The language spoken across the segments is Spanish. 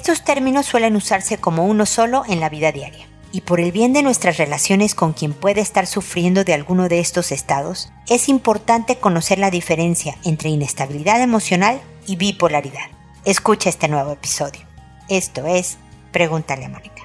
Estos términos suelen usarse como uno solo en la vida diaria. Y por el bien de nuestras relaciones con quien puede estar sufriendo de alguno de estos estados, es importante conocer la diferencia entre inestabilidad emocional y bipolaridad. Escucha este nuevo episodio. Esto es Pregúntale a Mónica.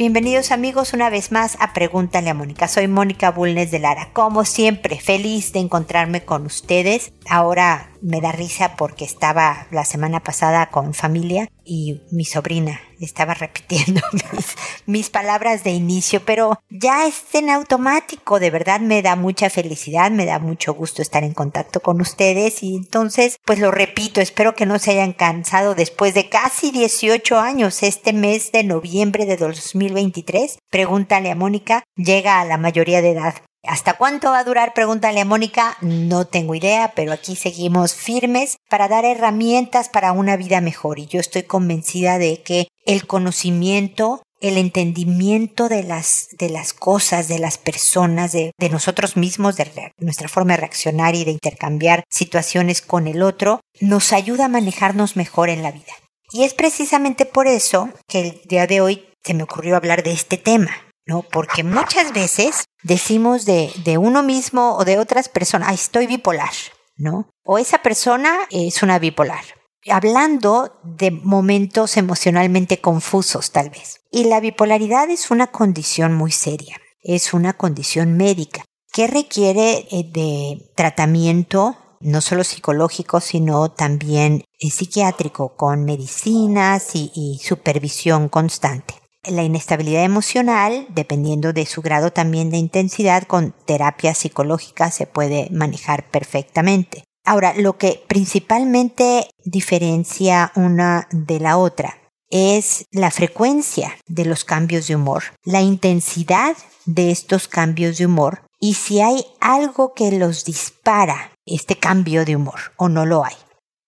Bienvenidos amigos una vez más a Pregúntale a Mónica. Soy Mónica Bulnes de Lara. Como siempre, feliz de encontrarme con ustedes. Ahora me da risa porque estaba la semana pasada con familia y mi sobrina estaba repitiendo mis, palabras de inicio, pero ya es en automático, de verdad me da mucha felicidad, me da mucho gusto estar en contacto con ustedes y entonces pues lo repito, espero que no se hayan cansado después de casi 18 años, este mes de noviembre de 2023, pregúntale a Mónica, llega a la mayoría de edad. ¿Hasta cuánto va a durar? Pregúntale a Mónica. No tengo idea, pero aquí seguimos firmes para dar herramientas para una vida mejor. Y yo estoy convencida de que el conocimiento, el entendimiento de las, de las cosas, de las personas, de, de nosotros mismos, de nuestra forma de reaccionar y de intercambiar situaciones con el otro, nos ayuda a manejarnos mejor en la vida. Y es precisamente por eso que el día de hoy se me ocurrió hablar de este tema. ¿No? Porque muchas veces decimos de, de uno mismo o de otras personas, estoy bipolar, ¿no? O esa persona es una bipolar. Hablando de momentos emocionalmente confusos, tal vez. Y la bipolaridad es una condición muy seria, es una condición médica que requiere eh, de tratamiento no solo psicológico, sino también eh, psiquiátrico, con medicinas y supervisión constante. La inestabilidad emocional, dependiendo de su grado también de intensidad, con terapia psicológica se puede manejar perfectamente. Ahora, lo que principalmente diferencia una de la otra es la frecuencia de los cambios de humor, la intensidad de estos cambios de humor y si hay algo que los dispara este cambio de humor o no lo hay.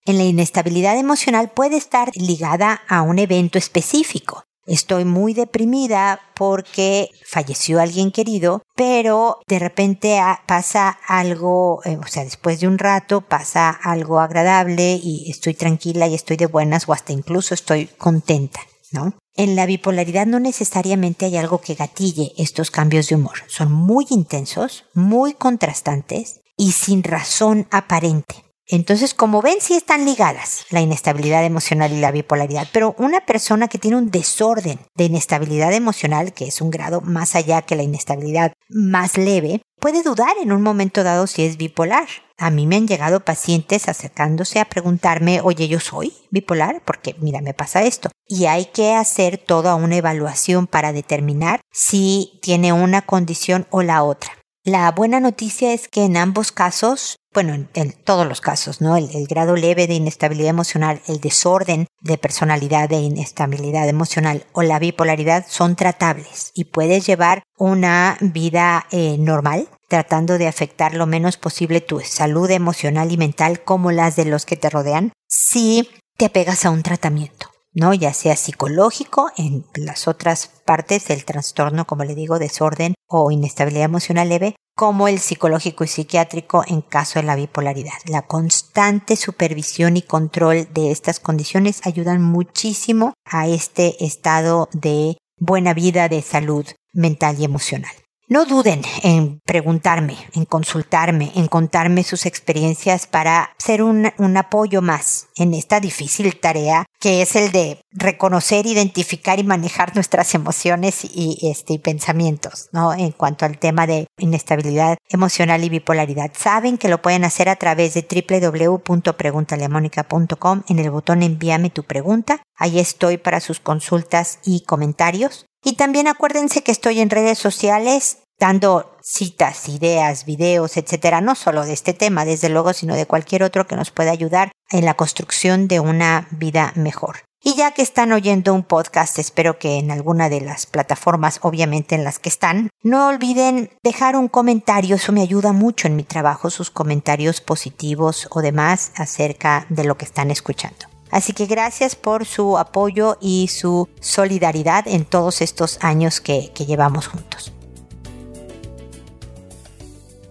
En la inestabilidad emocional puede estar ligada a un evento específico, Estoy muy deprimida porque falleció alguien querido, pero de repente pasa algo, eh, o sea, después de un rato pasa algo agradable y estoy tranquila y estoy de buenas o hasta incluso estoy contenta, ¿no? En la bipolaridad no necesariamente hay algo que gatille estos cambios de humor. Son muy intensos, muy contrastantes y sin razón aparente. Entonces, como ven, sí están ligadas la inestabilidad emocional y la bipolaridad, pero una persona que tiene un desorden de inestabilidad emocional, que es un grado más allá que la inestabilidad más leve, puede dudar en un momento dado si es bipolar. A mí me han llegado pacientes acercándose a preguntarme, oye, yo soy bipolar, porque mira, me pasa esto. Y hay que hacer toda una evaluación para determinar si tiene una condición o la otra. La buena noticia es que en ambos casos, bueno, en, todos los casos, ¿no? El, grado leve de inestabilidad emocional, el desorden de personalidad de inestabilidad emocional o la bipolaridad son tratables y puedes llevar una vida eh, normal tratando de afectar lo menos posible tu salud emocional y mental como las de los que te rodean si te pegas a un tratamiento. ¿No? Ya sea psicológico en las otras partes del trastorno, como le digo, desorden o inestabilidad emocional leve, como el psicológico y psiquiátrico en caso de la bipolaridad. La constante supervisión y control de estas condiciones ayudan muchísimo a este estado de buena vida, de salud mental y emocional. No duden en preguntarme, en consultarme, en contarme sus experiencias para ser un, apoyo más en esta difícil tarea que es el de reconocer, identificar y manejar nuestras emociones y, este, pensamientos, ¿no? En cuanto al tema de inestabilidad emocional y bipolaridad. Saben que lo pueden hacer a través de www.preguntaleamónica.com en el botón envíame tu pregunta. Ahí estoy para sus consultas y comentarios. Y también acuérdense que estoy en redes sociales dando citas, ideas, videos, etcétera, no solo de este tema, desde luego, sino de cualquier otro que nos pueda ayudar en la construcción de una vida mejor. Y ya que están oyendo un podcast, espero que en alguna de las plataformas, obviamente en las que están, no olviden dejar un comentario, eso me ayuda mucho en mi trabajo, sus comentarios positivos o demás acerca de lo que están escuchando. Así que gracias por su apoyo y su solidaridad en todos estos años que, que llevamos juntos.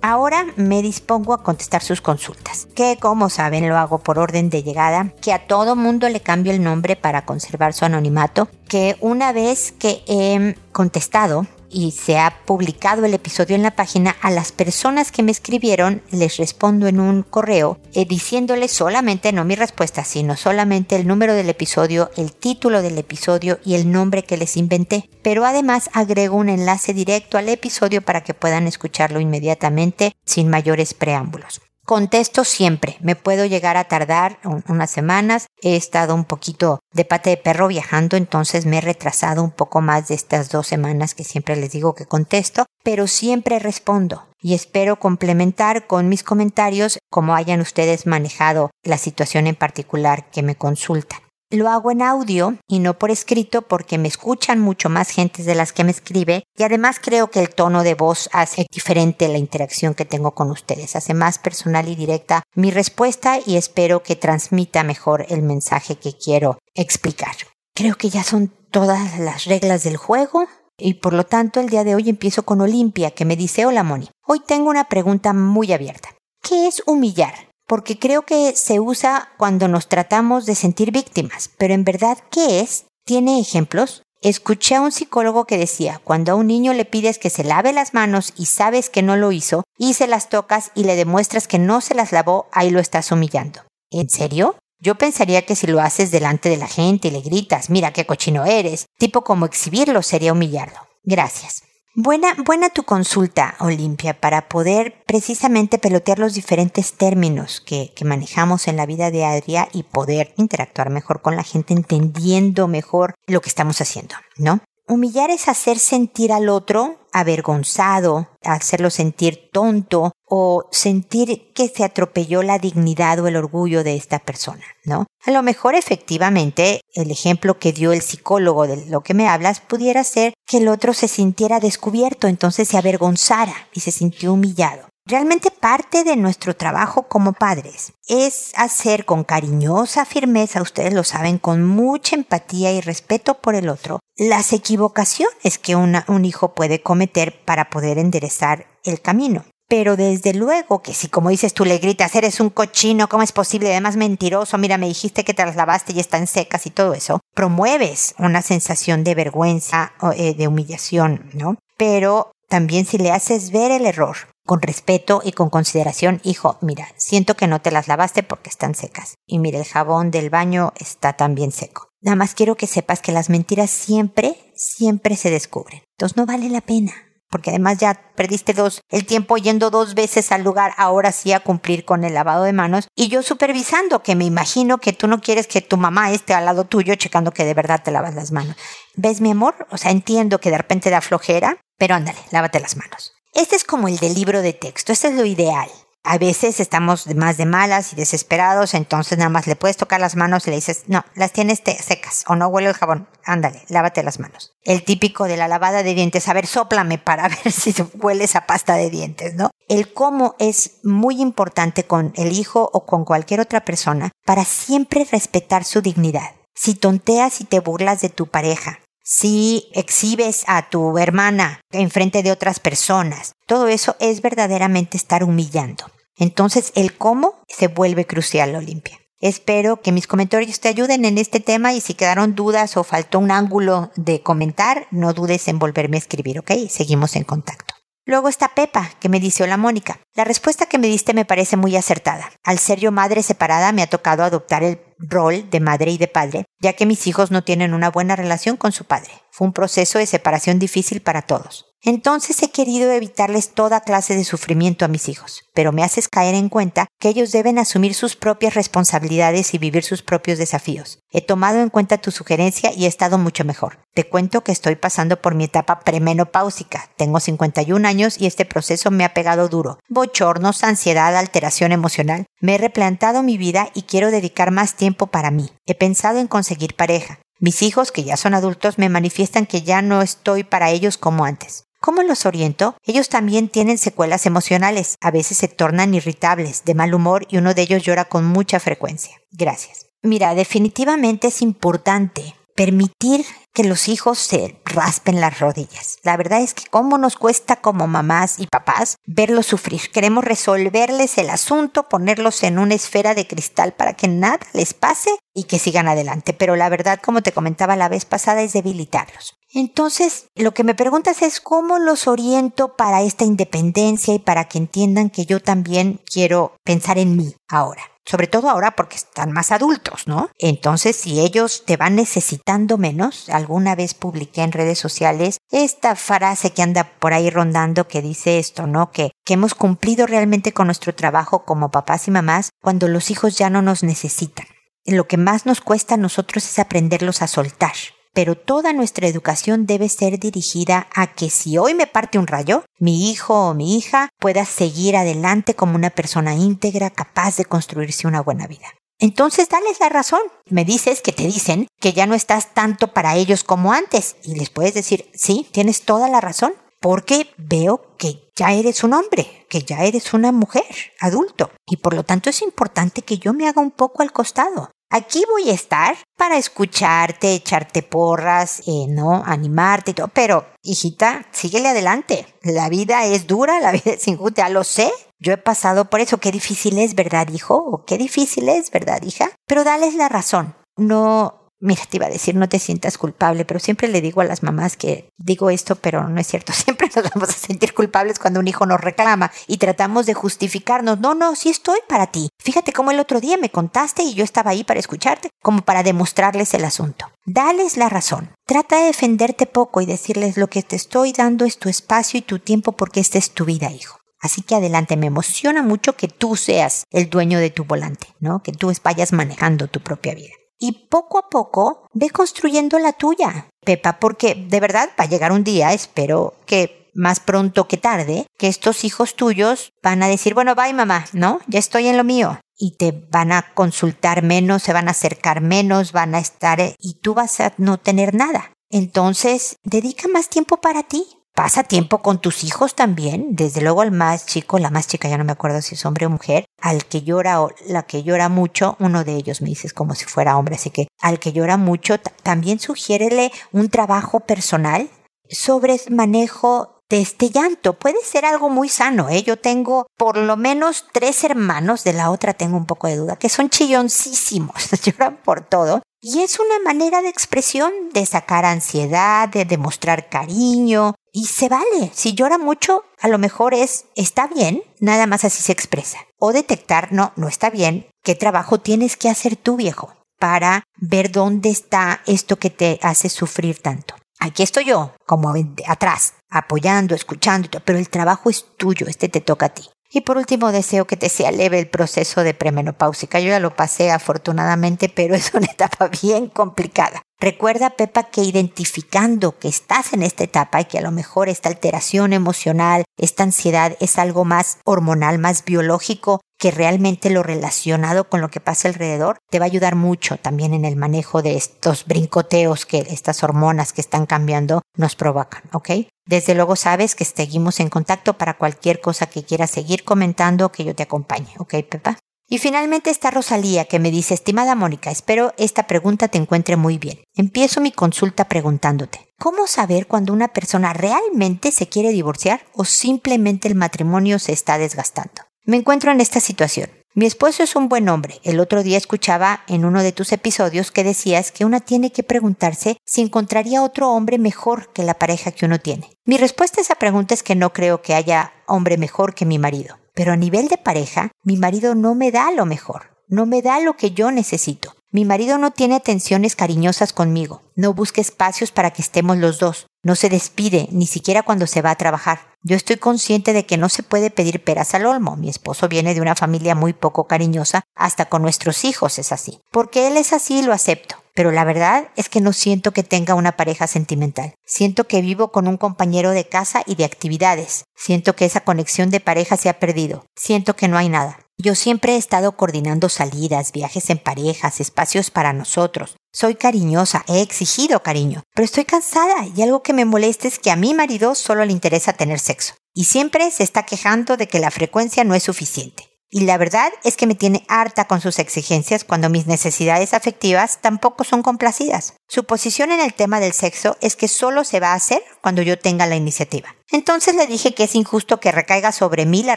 Ahora me dispongo a contestar sus consultas, que como saben lo hago por orden de llegada, que a todo mundo le cambio el nombre para conservar su anonimato, que una vez que he contestado y se ha publicado el episodio en la página, a las personas que me escribieron les respondo en un correo eh, diciéndoles solamente, no mi respuesta, sino solamente el número del episodio, el título del episodio y el nombre que les inventé. Pero además agrego un enlace directo al episodio para que puedan escucharlo inmediatamente sin mayores preámbulos. Contesto siempre, me puedo llegar a tardar unas semanas, he estado un poquito de pate de perro viajando, entonces me he retrasado un poco más de estas dos semanas que siempre les digo que contesto, pero siempre respondo y espero complementar con mis comentarios cómo hayan ustedes manejado la situación en particular que me consultan. Lo hago en audio y no por escrito porque me escuchan mucho más gentes de las que me escribe y además creo que el tono de voz hace diferente la interacción que tengo con ustedes, hace más personal y directa mi respuesta y espero que transmita mejor el mensaje que quiero explicar. Creo que ya son todas las reglas del juego y por lo tanto el día de hoy empiezo con Olimpia que me dice hola Moni. Hoy tengo una pregunta muy abierta. ¿Qué es humillar? Porque creo que se usa cuando nos tratamos de sentir víctimas, pero en verdad, ¿qué es? ¿Tiene ejemplos? Escuché a un psicólogo que decía, cuando a un niño le pides que se lave las manos y sabes que no lo hizo, y se las tocas y le demuestras que no se las lavó, ahí lo estás humillando. ¿En serio? Yo pensaría que si lo haces delante de la gente y le gritas, mira qué cochino eres, tipo como exhibirlo sería humillarlo. Gracias. Buena, buena tu consulta, Olimpia, para poder precisamente pelotear los diferentes términos que, manejamos en la vida diaria y poder interactuar mejor con la gente entendiendo mejor lo que estamos haciendo, ¿no? Humillar es hacer sentir al otro avergonzado, hacerlo sentir tonto o sentir que se atropelló la dignidad o el orgullo de esta persona, ¿no? A lo mejor efectivamente el ejemplo que dio el psicólogo de lo que me hablas pudiera ser que el otro se sintiera descubierto, entonces se avergonzara y se sintió humillado. Realmente parte de nuestro trabajo como padres es hacer con cariñosa firmeza, ustedes lo saben, con mucha empatía y respeto por el otro, las equivocaciones que un hijo puede cometer para poder enderezar el camino. Pero desde luego que si como dices tú le gritas, eres un cochino, ¿cómo es posible? Además mentiroso, mira, me dijiste que te las lavaste y están secas y todo eso, promueves una sensación de vergüenza eh, de humillación, ¿no? Pero también si le haces ver el error con respeto y con consideración, hijo, mira, siento que no te las lavaste porque están secas. Y mira, el jabón del baño está también seco. Nada más quiero que sepas que las mentiras siempre, siempre se descubren. Entonces no vale la pena. Porque además ya perdiste dos, el tiempo yendo dos veces al lugar, ahora sí a cumplir con el lavado de manos. Y yo supervisando, que me imagino que tú no quieres que tu mamá esté al lado tuyo checando que de verdad te lavas las manos. ¿Ves mi amor? O sea, entiendo que de repente da flojera, pero ándale, lávate las manos. Este es como el del libro de texto, este es lo ideal. A veces estamos más de malas y desesperados, entonces nada más le puedes tocar las manos y le dices, no, las tienes secas o no huele el jabón. Ándale, lávate las manos. El típico de la lavada de dientes, a ver, sóplame para ver si hueles a pasta de dientes, ¿no? El cómo es muy importante con el hijo o con cualquier otra persona para siempre respetar su dignidad. Si tonteas y te burlas de tu pareja, si exhibes a tu hermana en frente de otras personas, todo eso es verdaderamente estar humillando. Entonces el cómo se vuelve crucial, Olimpia. Espero que mis comentarios te ayuden en este tema y si quedaron dudas o faltó un ángulo de comentar, no dudes en volverme a escribir, ¿ok? Seguimos en contacto. Luego está Pepa, que me dice, hola Mónica. La respuesta que me diste me parece muy acertada. Al ser yo madre separada, me ha tocado adoptar el rol de madre y de padre, ya que mis hijos no tienen una buena relación con su padre. Fue un proceso de separación difícil para todos. Entonces he querido evitarles toda clase de sufrimiento a mis hijos, pero me haces caer en cuenta que ellos deben asumir sus propias responsabilidades y vivir sus propios desafíos. He tomado en cuenta tu sugerencia y he estado mucho mejor. Te cuento que estoy pasando por mi etapa premenopáusica. Tengo 51 años y este proceso me ha pegado duro. Bochornos, ansiedad, alteración emocional. Me he replantado mi vida y quiero dedicar más tiempo para mí. He pensado en conseguir pareja. Mis hijos, que ya son adultos, me manifiestan que ya no estoy para ellos como antes. ¿Cómo los oriento? Ellos también tienen secuelas emocionales. A veces se tornan irritables, de mal humor y uno de ellos llora con mucha frecuencia. Gracias. Mira, definitivamente es importante permitir que los hijos se raspen las rodillas. La verdad es que cómo nos cuesta como mamás y papás verlos sufrir. Queremos resolverles el asunto, ponerlos en una esfera de cristal para que nada les pase y que sigan adelante. Pero la verdad, como te comentaba la vez pasada, es debilitarlos. Entonces, lo que me preguntas es cómo los oriento para esta independencia y para que entiendan que yo también quiero pensar en mí ahora sobre todo ahora porque están más adultos, ¿no? Entonces, si ellos te van necesitando menos, alguna vez publiqué en redes sociales esta frase que anda por ahí rondando que dice esto, ¿no? Que, que hemos cumplido realmente con nuestro trabajo como papás y mamás cuando los hijos ya no nos necesitan. Lo que más nos cuesta a nosotros es aprenderlos a soltar pero toda nuestra educación debe ser dirigida a que si hoy me parte un rayo, mi hijo o mi hija pueda seguir adelante como una persona íntegra capaz de construirse una buena vida. Entonces, dales la razón. Me dices que te dicen que ya no estás tanto para ellos como antes. Y les puedes decir, sí, tienes toda la razón, porque veo que ya eres un hombre, que ya eres una mujer, adulto. Y por lo tanto es importante que yo me haga un poco al costado. Aquí voy a estar para escucharte, echarte porras, eh, ¿no? Animarte y todo. Pero, hijita, síguele adelante. La vida es dura, la vida es injusta, lo sé. Yo he pasado por eso. Qué difícil es, ¿verdad, hijo? O qué difícil es, ¿verdad, hija? Pero dales la razón. No Mira, te iba a decir, no te sientas culpable, pero siempre le digo a las mamás que digo esto, pero no es cierto. Siempre nos vamos a sentir culpables cuando un hijo nos reclama y tratamos de justificarnos. No, no, sí estoy para ti. Fíjate cómo el otro día me contaste y yo estaba ahí para escucharte, como para demostrarles el asunto. Dales la razón. Trata de defenderte poco y decirles lo que te estoy dando es tu espacio y tu tiempo porque esta es tu vida, hijo. Así que adelante, me emociona mucho que tú seas el dueño de tu volante, ¿no? Que tú vayas manejando tu propia vida y poco a poco ve construyendo la tuya, Pepa, porque de verdad va a llegar un día, espero que más pronto que tarde, que estos hijos tuyos van a decir, bueno, bye mamá, ¿no? Ya estoy en lo mío. Y te van a consultar menos, se van a acercar menos, van a estar y tú vas a no tener nada. Entonces, dedica más tiempo para ti. Pasa tiempo con tus hijos también, desde luego al más chico, la más chica, ya no me acuerdo si es hombre o mujer, al que llora o la que llora mucho, uno de ellos me dices como si fuera hombre, así que al que llora mucho, también sugiérele un trabajo personal sobre el manejo de este llanto. Puede ser algo muy sano, ¿eh? Yo tengo por lo menos tres hermanos, de la otra tengo un poco de duda, que son chilloncísimos, lloran por todo. Y es una manera de expresión de sacar ansiedad, de demostrar cariño, y se vale. Si llora mucho, a lo mejor es, está bien, nada más así se expresa. O detectar, no, no está bien, qué trabajo tienes que hacer tú, viejo, para ver dónde está esto que te hace sufrir tanto. Aquí estoy yo, como atrás, apoyando, escuchando, pero el trabajo es tuyo, este te toca a ti. Y por último, deseo que te sea leve el proceso de premenopáusica. Yo ya lo pasé afortunadamente, pero es una etapa bien complicada. Recuerda, Pepa, que identificando que estás en esta etapa y que a lo mejor esta alteración emocional, esta ansiedad es algo más hormonal, más biológico, que realmente lo relacionado con lo que pasa alrededor te va a ayudar mucho también en el manejo de estos brincoteos que estas hormonas que están cambiando nos provocan, ¿ok? Desde luego sabes que seguimos en contacto para cualquier cosa que quieras seguir comentando que yo te acompañe, ¿ok, Pepa? Y finalmente está Rosalía que me dice, estimada Mónica, espero esta pregunta te encuentre muy bien. Empiezo mi consulta preguntándote, ¿cómo saber cuando una persona realmente se quiere divorciar o simplemente el matrimonio se está desgastando? Me encuentro en esta situación. Mi esposo es un buen hombre. El otro día escuchaba en uno de tus episodios que decías que una tiene que preguntarse si encontraría otro hombre mejor que la pareja que uno tiene. Mi respuesta a esa pregunta es que no creo que haya hombre mejor que mi marido. Pero a nivel de pareja, mi marido no me da lo mejor, no me da lo que yo necesito. Mi marido no tiene atenciones cariñosas conmigo, no busca espacios para que estemos los dos, no se despide, ni siquiera cuando se va a trabajar. Yo estoy consciente de que no se puede pedir peras al olmo. Mi esposo viene de una familia muy poco cariñosa, hasta con nuestros hijos es así. Porque él es así lo acepto. Pero la verdad es que no siento que tenga una pareja sentimental. Siento que vivo con un compañero de casa y de actividades. Siento que esa conexión de pareja se ha perdido. Siento que no hay nada. Yo siempre he estado coordinando salidas, viajes en parejas, espacios para nosotros. Soy cariñosa, he exigido cariño, pero estoy cansada y algo que me molesta es que a mi marido solo le interesa tener sexo. Y siempre se está quejando de que la frecuencia no es suficiente. Y la verdad es que me tiene harta con sus exigencias cuando mis necesidades afectivas tampoco son complacidas. Su posición en el tema del sexo es que solo se va a hacer cuando yo tenga la iniciativa. Entonces le dije que es injusto que recaiga sobre mí la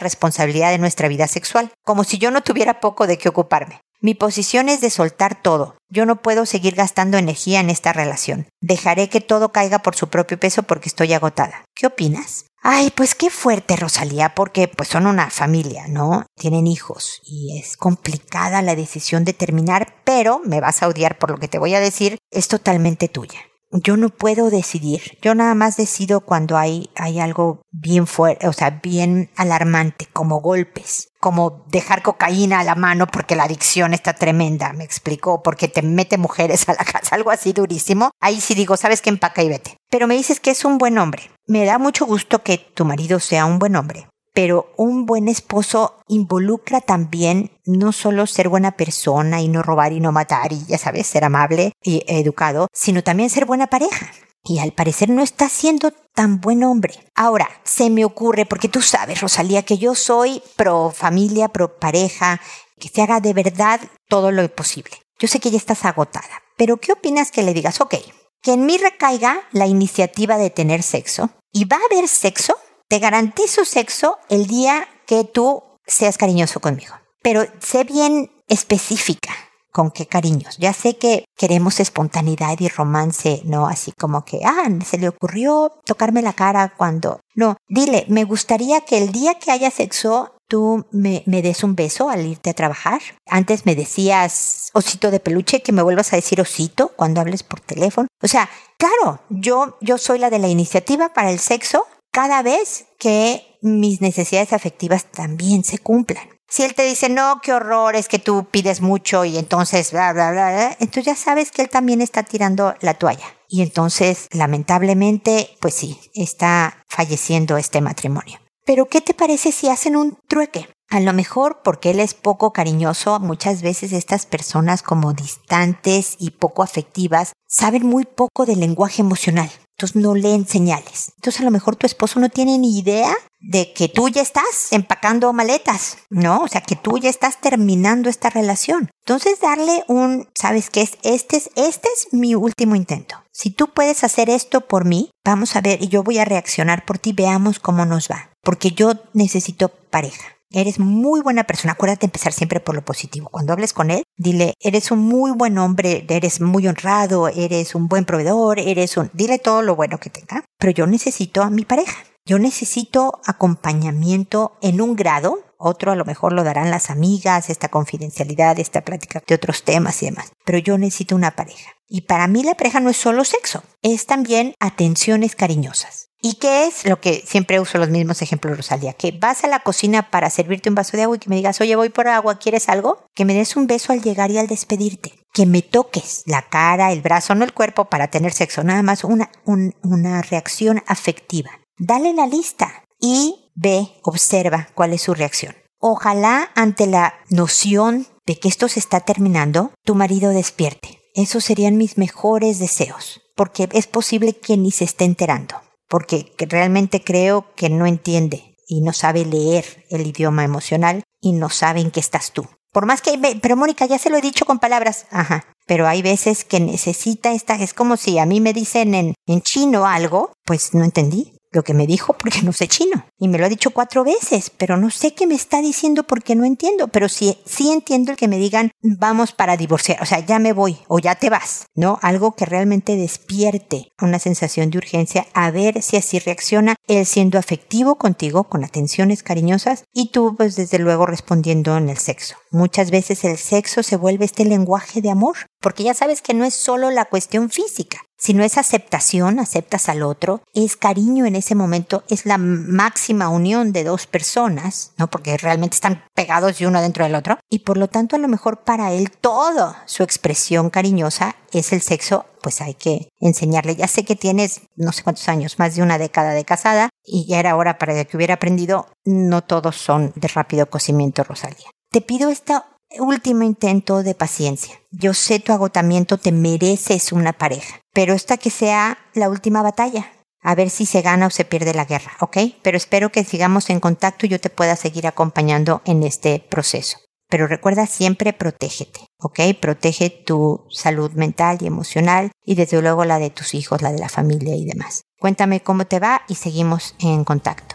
responsabilidad de nuestra vida sexual, como si yo no tuviera poco de qué ocuparme. Mi posición es de soltar todo. Yo no puedo seguir gastando energía en esta relación. Dejaré que todo caiga por su propio peso porque estoy agotada. ¿Qué opinas? Ay, pues qué fuerte, Rosalía, porque pues son una familia, ¿no? Tienen hijos y es complicada la decisión de terminar, pero me vas a odiar por lo que te voy a decir, es totalmente tuya yo no puedo decidir. Yo nada más decido cuando hay, hay algo bien fuerte, o sea, bien alarmante, como golpes, como dejar cocaína a la mano porque la adicción está tremenda, me explicó, porque te mete mujeres a la casa, algo así durísimo. Ahí sí digo, sabes que empaca y vete. Pero me dices que es un buen hombre. Me da mucho gusto que tu marido sea un buen hombre pero un buen esposo involucra también no solo ser buena persona y no robar y no matar y ya sabes, ser amable y educado, sino también ser buena pareja. Y al parecer no está siendo tan buen hombre. Ahora, se me ocurre, porque tú sabes, Rosalía, que yo soy pro familia, pro pareja, que se haga de verdad todo lo posible. Yo sé que ya estás agotada, pero ¿qué opinas que le digas, ok, que en mí recaiga la iniciativa de tener sexo y va a haber sexo te garantizo sexo el día que tú seas cariñoso conmigo. Pero sé bien específica con qué cariños. Ya sé que queremos espontaneidad y romance, no así como que, ah, se le ocurrió tocarme la cara cuando... No, dile, me gustaría que el día que haya sexo tú me, me, des un beso al irte a trabajar. Antes me decías osito de peluche, que me vuelvas a decir osito cuando hables por teléfono. O sea, claro, yo, yo soy la de la iniciativa para el sexo, cada vez que mis necesidades afectivas también se cumplan. Si él te dice, no, qué horror, es que tú pides mucho y entonces, bla, bla, bla, entonces ya sabes que él también está tirando la toalla. Y entonces, lamentablemente, pues sí, está falleciendo este matrimonio. Pero, ¿qué te parece si hacen un trueque? A lo mejor porque él es poco cariñoso, muchas veces estas personas como distantes y poco afectivas saben muy poco del lenguaje emocional. Entonces no leen señales. Entonces a lo mejor tu esposo no tiene ni idea de que tú ya estás empacando maletas, ¿no? O sea, que tú ya estás terminando esta relación. Entonces darle un, ¿sabes qué es? Este es, este es mi último intento. Si tú puedes hacer esto por mí, vamos a ver y yo voy a reaccionar por ti, veamos cómo nos va. Porque yo necesito pareja. Eres muy buena persona. Acuérdate de empezar siempre por lo positivo. Cuando hables con él, dile, eres un muy buen hombre, eres muy honrado, eres un buen proveedor, eres un... Dile todo lo bueno que tenga. Pero yo necesito a mi pareja. Yo necesito acompañamiento en un grado, otro a lo mejor lo darán las amigas, esta confidencialidad, esta plática de otros temas y demás, pero yo necesito una pareja. Y para mí la pareja no es solo sexo, es también atenciones cariñosas. ¿Y qué es lo que siempre uso los mismos ejemplos, Rosalía? Que vas a la cocina para servirte un vaso de agua y que me digas, oye, voy por agua, ¿quieres algo? Que me des un beso al llegar y al despedirte. Que me toques la cara, el brazo, no el cuerpo para tener sexo, nada más una, una reacción afectiva. Dale la lista y ve, observa cuál es su reacción. Ojalá ante la noción de que esto se está terminando, tu marido despierte. Esos serían mis mejores deseos, porque es posible que ni se esté enterando porque realmente creo que no entiende y no sabe leer el idioma emocional y no sabe en qué estás tú. Por más que, pero Mónica, ya se lo he dicho con palabras, ajá, pero hay veces que necesita esta, es como si a mí me dicen en, en chino algo, pues no entendí, lo que me dijo porque no sé chino. Y me lo ha dicho cuatro veces, pero no sé qué me está diciendo porque no entiendo. Pero sí, sí entiendo el que me digan, vamos para divorciar, o sea, ya me voy o ya te vas, ¿no? Algo que realmente despierte una sensación de urgencia a ver si así reacciona él siendo afectivo contigo, con atenciones cariñosas y tú pues desde luego respondiendo en el sexo. Muchas veces el sexo se vuelve este lenguaje de amor, porque ya sabes que no es solo la cuestión física, si no es aceptación, aceptas al otro, es cariño en ese momento, es la máxima unión de dos personas, ¿no? Porque realmente están pegados y uno dentro del otro. Y por lo tanto, a lo mejor para él todo su expresión cariñosa es el sexo, pues hay que enseñarle. Ya sé que tienes no sé cuántos años, más de una década de casada, y ya era hora para que hubiera aprendido, no todos son de rápido cocimiento, Rosalía. Te pido esta último intento de paciencia. Yo sé tu agotamiento, te mereces una pareja, pero esta que sea la última batalla. a ver si se gana o se pierde la guerra, ¿ok? Pero espero que sigamos en contacto y yo te pueda seguir acompañando en este proceso. Pero recuerda siempre protégete, ¿ok? Protege tu salud mental y emocional y desde luego la de tus hijos, la de la familia y demás. Cuéntame cómo te va y seguimos en contacto.